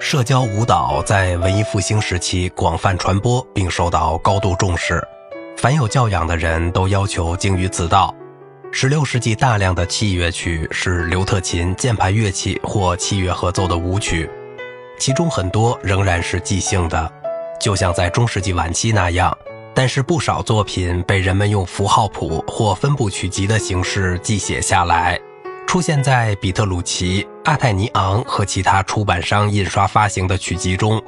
社交舞蹈在文艺复兴时期广泛传播，并受到高度重视。凡有教养的人都要求精于此道。十六世纪大量的器乐曲是刘特琴键盘乐器或器乐合奏的舞曲，其中很多仍然是即兴的，就像在中世纪晚期那样。但是不少作品被人们用符号谱或分部曲集的形式记写下来。出现在比特鲁奇、阿泰尼昂和其他出版商印刷发行的曲集中，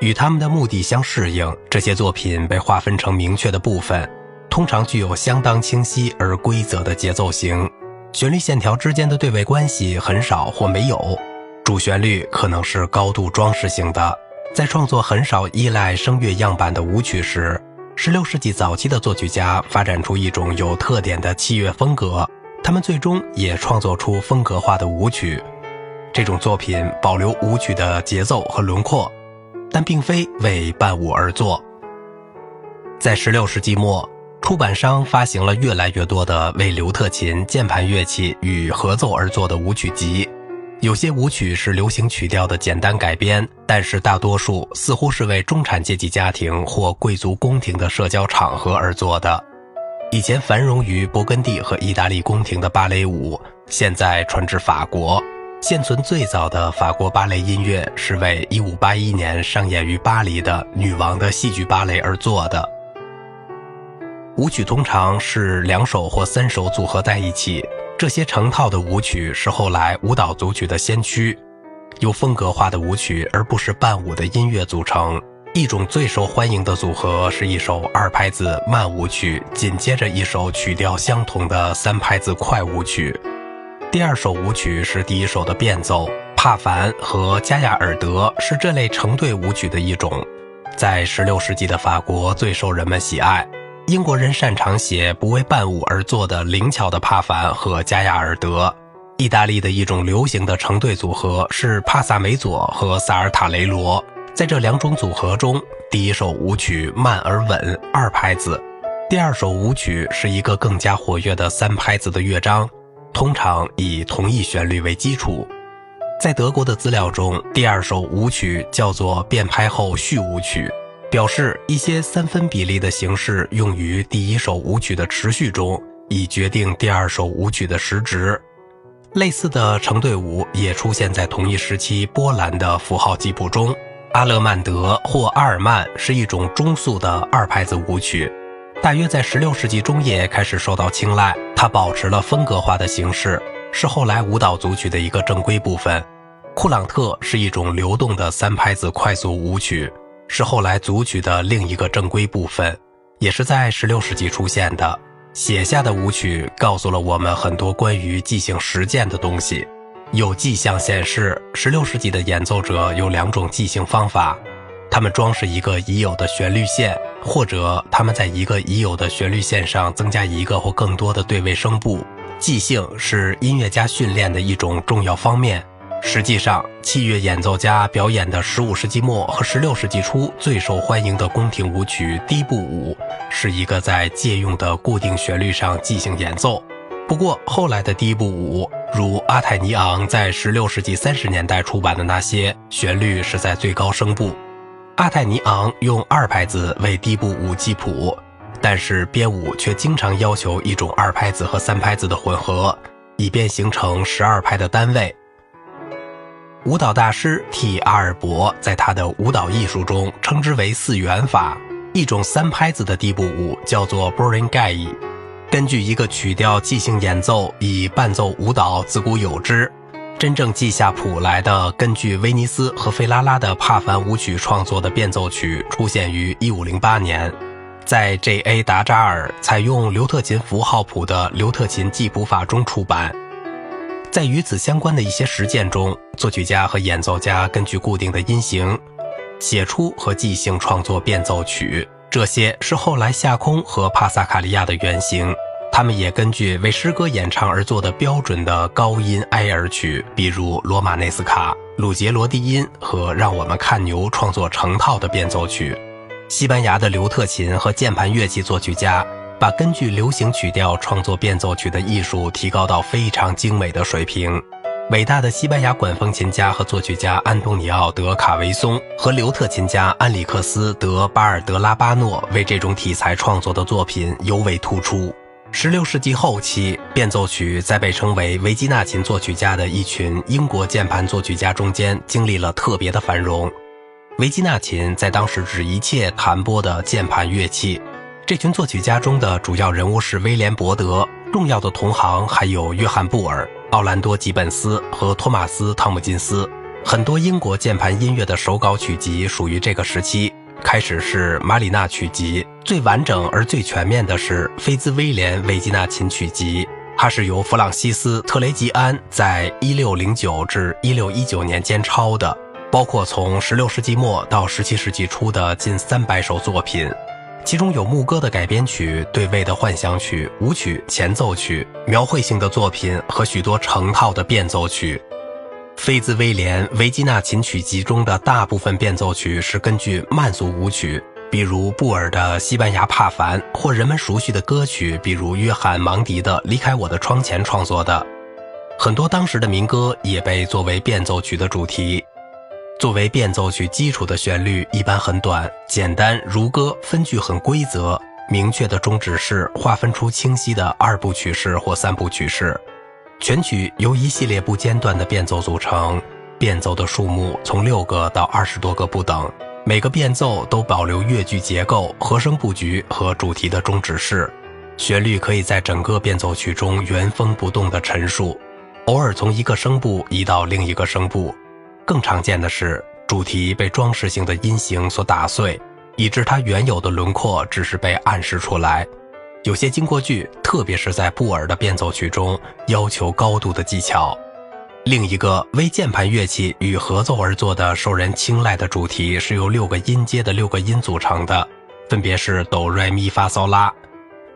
与他们的目的相适应。这些作品被划分成明确的部分，通常具有相当清晰而规则的节奏型，旋律线条之间的对位关系很少或没有。主旋律可能是高度装饰性的。在创作很少依赖声乐样板的舞曲时，16世纪早期的作曲家发展出一种有特点的器乐风格。他们最终也创作出风格化的舞曲，这种作品保留舞曲的节奏和轮廓，但并非为伴舞而作。在16世纪末，出版商发行了越来越多的为刘特琴键盘乐器与合奏而作的舞曲集，有些舞曲是流行曲调的简单改编，但是大多数似乎是为中产阶级家庭或贵族宫廷的社交场合而作的。以前繁荣于勃艮第和意大利宫廷的芭蕾舞，现在传至法国。现存最早的法国芭蕾音乐是为1581年上演于巴黎的女王的戏剧芭蕾而做的。舞曲通常是两首或三首组合在一起，这些成套的舞曲是后来舞蹈组曲的先驱，由风格化的舞曲而不是伴舞的音乐组成。一种最受欢迎的组合是一首二拍子慢舞曲，紧接着一首曲调相同的三拍子快舞曲。第二首舞曲是第一首的变奏。帕凡和加亚尔德是这类成对舞曲的一种，在16世纪的法国最受人们喜爱。英国人擅长写不为伴舞而作的灵巧的帕凡和加亚尔德。意大利的一种流行的成对组合是帕萨梅佐和萨尔塔雷罗。在这两种组合中，第一首舞曲慢而稳，二拍子；第二首舞曲是一个更加活跃的三拍子的乐章，通常以同一旋律为基础。在德国的资料中，第二首舞曲叫做变拍后续舞曲，表示一些三分比例的形式用于第一首舞曲的持续中，以决定第二首舞曲的时值。类似的成对舞也出现在同一时期波兰的符号记谱中。阿勒曼德或阿尔曼是一种中速的二拍子舞曲，大约在16世纪中叶开始受到青睐。它保持了风格化的形式，是后来舞蹈组曲的一个正规部分。库朗特是一种流动的三拍子快速舞曲，是后来组曲的另一个正规部分，也是在16世纪出现的。写下的舞曲告诉了我们很多关于即兴实践的东西。有迹象显示，16世纪的演奏者有两种即兴方法：他们装饰一个已有的旋律线，或者他们在一个已有的旋律线上增加一个或更多的对位声部。即兴是音乐家训练的一种重要方面。实际上，器乐演奏家表演的15世纪末和16世纪初最受欢迎的宫廷舞曲低步舞，是一个在借用的固定旋律上即兴演奏。不过，后来的第一部舞，如阿泰尼昂在16世纪30年代出版的那些，旋律是在最高声部。阿泰尼昂用二拍子为第一部舞记谱，但是编舞却经常要求一种二拍子和三拍子的混合，以便形成十二拍的单位。舞蹈大师 T 阿尔伯在他的舞蹈艺术中称之为四元法，一种三拍子的第一部舞叫做 b o r i n g a i 根据一个曲调即兴演奏以伴奏舞蹈自古有之，真正记下谱来的，根据威尼斯和费拉拉的帕凡舞曲创作的变奏曲出现于1508年，在 J.A. 达扎尔采用刘特琴符号谱的刘特琴记谱法中出版。在与此相关的一些实践中，作曲家和演奏家根据固定的音型写出和即兴创作变奏曲。这些是后来夏空和帕萨卡利亚的原型，他们也根据为诗歌演唱而作的标准的高音哀而曲，比如罗马内斯卡、鲁杰罗低音和让我们看牛创作成套的变奏曲。西班牙的刘特琴和键盘乐器作曲家把根据流行曲调创作变奏曲的艺术提高到非常精美的水平。伟大的西班牙管风琴家和作曲家安东尼奥·德卡维松和刘特琴家安里克斯·德巴尔德拉巴诺为这种题材创作的作品尤为突出。16世纪后期，变奏曲在被称为维基纳琴作曲家的一群英国键盘作曲家中间经历了特别的繁荣。维基纳琴在当时指一切弹拨的键盘乐器。这群作曲家中的主要人物是威廉·伯德，重要的同行还有约翰·布尔。奥兰多·吉本斯和托马斯·汤姆金斯，很多英国键盘音乐的手稿曲集属于这个时期。开始是马里纳曲集，最完整而最全面的是菲兹威廉·维吉纳琴曲集，它是由弗朗西斯·特雷吉安在1609至1619年间抄的，包括从16世纪末到17世纪初的近300首作品。其中有牧歌的改编曲、对位的幻想曲、舞曲、前奏曲、描绘性的作品和许多成套的变奏曲。菲兹威廉维基纳琴曲集中的大部分变奏曲是根据慢速舞曲，比如布尔的《西班牙帕凡》，或人们熟悉的歌曲，比如约翰芒迪的《离开我的窗前》创作的。很多当时的民歌也被作为变奏曲的主题。作为变奏曲基础的旋律一般很短、简单如歌，分句很规则，明确的终止式划分出清晰的二部曲式或三部曲式。全曲由一系列不间断的变奏组成，变奏的数目从六个到二十多个不等。每个变奏都保留乐句结构、和声布局和主题的终止式。旋律可以在整个变奏曲中原封不动地陈述，偶尔从一个声部移到另一个声部。更常见的是，主题被装饰性的音型所打碎，以致它原有的轮廓只是被暗示出来。有些经过句，特别是在布尔的变奏曲中，要求高度的技巧。另一个为键盘乐器与合奏而作的受人青睐的主题，是由六个音阶的六个音组成的，分别是哆、来、咪、发、嗦、拉。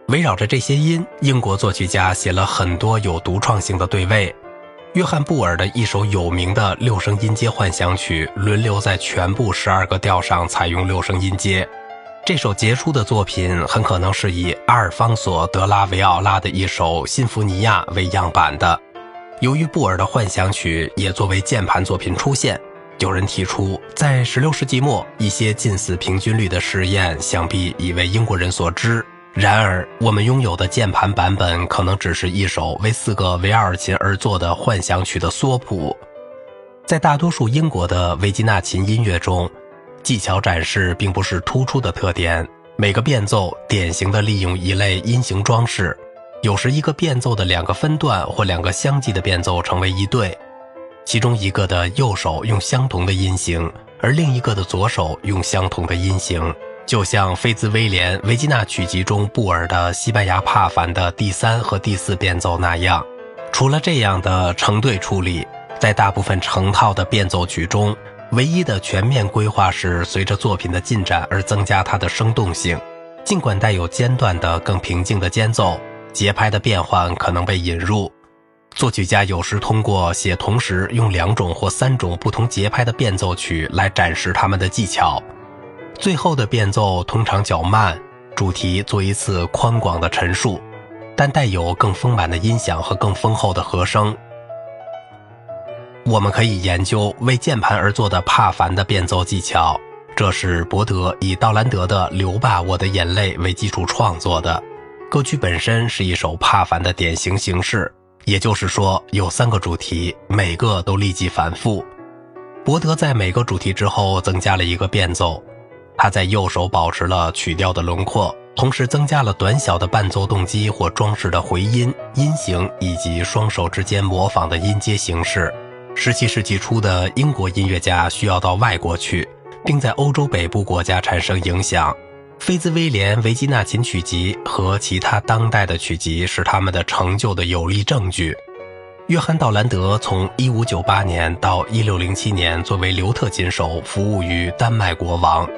围绕着这些音，英国作曲家写了很多有独创性的对位。约翰·布尔的一首有名的六声音阶幻想曲，轮流在全部十二个调上采用六声音阶。这首杰出的作品很可能是以阿尔方索·德拉维奥拉的一首《新福尼亚》为样板的。由于布尔的幻想曲也作为键盘作品出现，有人提出，在16世纪末，一些近似平均律的实验想必已为英国人所知。然而，我们拥有的键盘版本可能只是一首为四个维尔琴而作的幻想曲的缩谱。在大多数英国的维吉纳琴音乐中，技巧展示并不是突出的特点。每个变奏典型的利用一类音型装饰，有时一个变奏的两个分段或两个相继的变奏成为一对，其中一个的右手用相同的音型，而另一个的左手用相同的音型。就像菲兹威廉维吉纳曲集中布尔的西班牙帕凡的第三和第四变奏那样，除了这样的成对处理，在大部分成套的变奏曲中，唯一的全面规划是随着作品的进展而增加它的生动性。尽管带有间断的更平静的间奏，节拍的变换可能被引入。作曲家有时通过写同时用两种或三种不同节拍的变奏曲来展示他们的技巧。最后的变奏通常较慢，主题做一次宽广的陈述，但带有更丰满的音响和更丰厚的和声。我们可以研究为键盘而做的帕凡的变奏技巧，这是伯德以道兰德的《流吧，我的眼泪》为基础创作的。歌曲本身是一首帕凡的典型形式，也就是说有三个主题，每个都立即反复。伯德在每个主题之后增加了一个变奏。他在右手保持了曲调的轮廓，同时增加了短小的伴奏动机或装饰的回音、音型以及双手之间模仿的音阶形式。17世纪初的英国音乐家需要到外国去，并在欧洲北部国家产生影响。菲兹威廉维基纳琴曲集和其他当代的曲集是他们的成就的有力证据。约翰道兰德从1598年到1607年作为刘特琴手服务于丹麦国王。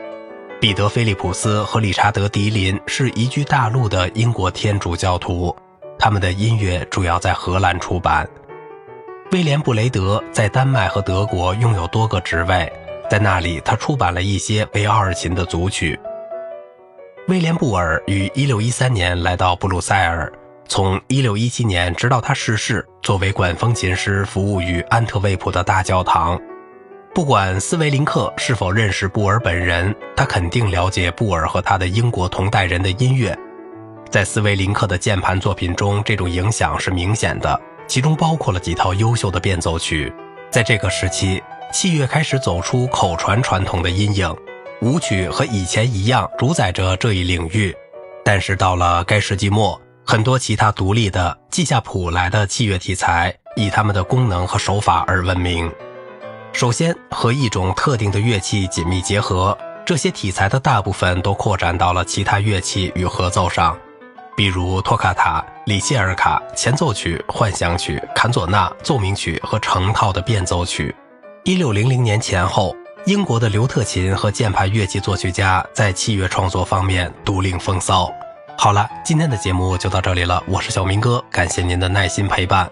彼得·菲利普斯和理查德·迪林是移居大陆的英国天主教徒，他们的音乐主要在荷兰出版。威廉·布雷德在丹麦和德国拥有多个职位，在那里他出版了一些维奥尔琴的组曲。威廉·布尔于1613年来到布鲁塞尔，从1617年直到他逝世，作为管风琴师服务于安特卫普的大教堂。不管斯维林克是否认识布尔本人，他肯定了解布尔和他的英国同代人的音乐。在斯维林克的键盘作品中，这种影响是明显的，其中包括了几套优秀的变奏曲。在这个时期，器乐开始走出口传传统的阴影，舞曲和以前一样主宰着这一领域。但是到了该世纪末，很多其他独立的记下谱来的器乐题材，以他们的功能和手法而闻名。首先，和一种特定的乐器紧密结合，这些题材的大部分都扩展到了其他乐器与合奏上，比如托卡塔、里谢尔卡、前奏曲、幻想曲、坎佐纳、奏鸣曲和成套的变奏曲。一六零零年前后，英国的刘特琴和键盘乐器作曲家在器乐创作方面独领风骚。好了，今天的节目就到这里了，我是小明哥，感谢您的耐心陪伴。